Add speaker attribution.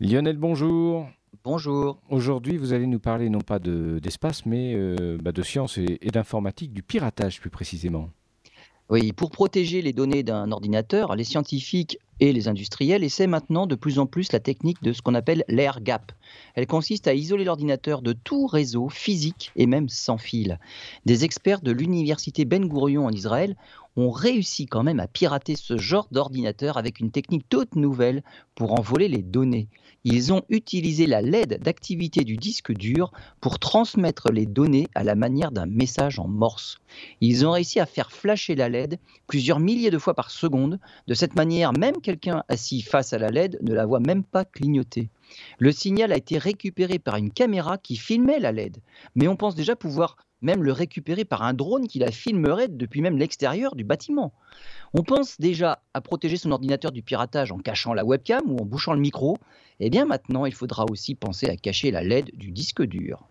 Speaker 1: Lionel, bonjour.
Speaker 2: Bonjour.
Speaker 1: Aujourd'hui, vous allez nous parler non pas d'espace, mais euh, bah, de science et, et d'informatique, du piratage plus précisément.
Speaker 2: Oui, pour protéger les données d'un ordinateur, les scientifiques et les industriels essaient maintenant de plus en plus la technique de ce qu'on appelle l'air gap. Elle consiste à isoler l'ordinateur de tout réseau physique et même sans fil. Des experts de l'université Ben Gurion en Israël ont réussi quand même à pirater ce genre d'ordinateur avec une technique toute nouvelle pour en voler les données. Ils ont utilisé la LED d'activité du disque dur pour transmettre les données à la manière d'un message en morse. Ils ont réussi à faire flasher la LED plusieurs milliers de fois par seconde. De cette manière, même quelqu'un assis face à la LED ne la voit même pas clignoter. Le signal a été récupéré par une caméra qui filmait la LED, mais on pense déjà pouvoir même le récupérer par un drone qui la filmerait depuis même l'extérieur du bâtiment. On pense déjà à protéger son ordinateur du piratage en cachant la webcam ou en bouchant le micro. Eh bien maintenant, il faudra aussi penser à cacher la LED du disque dur.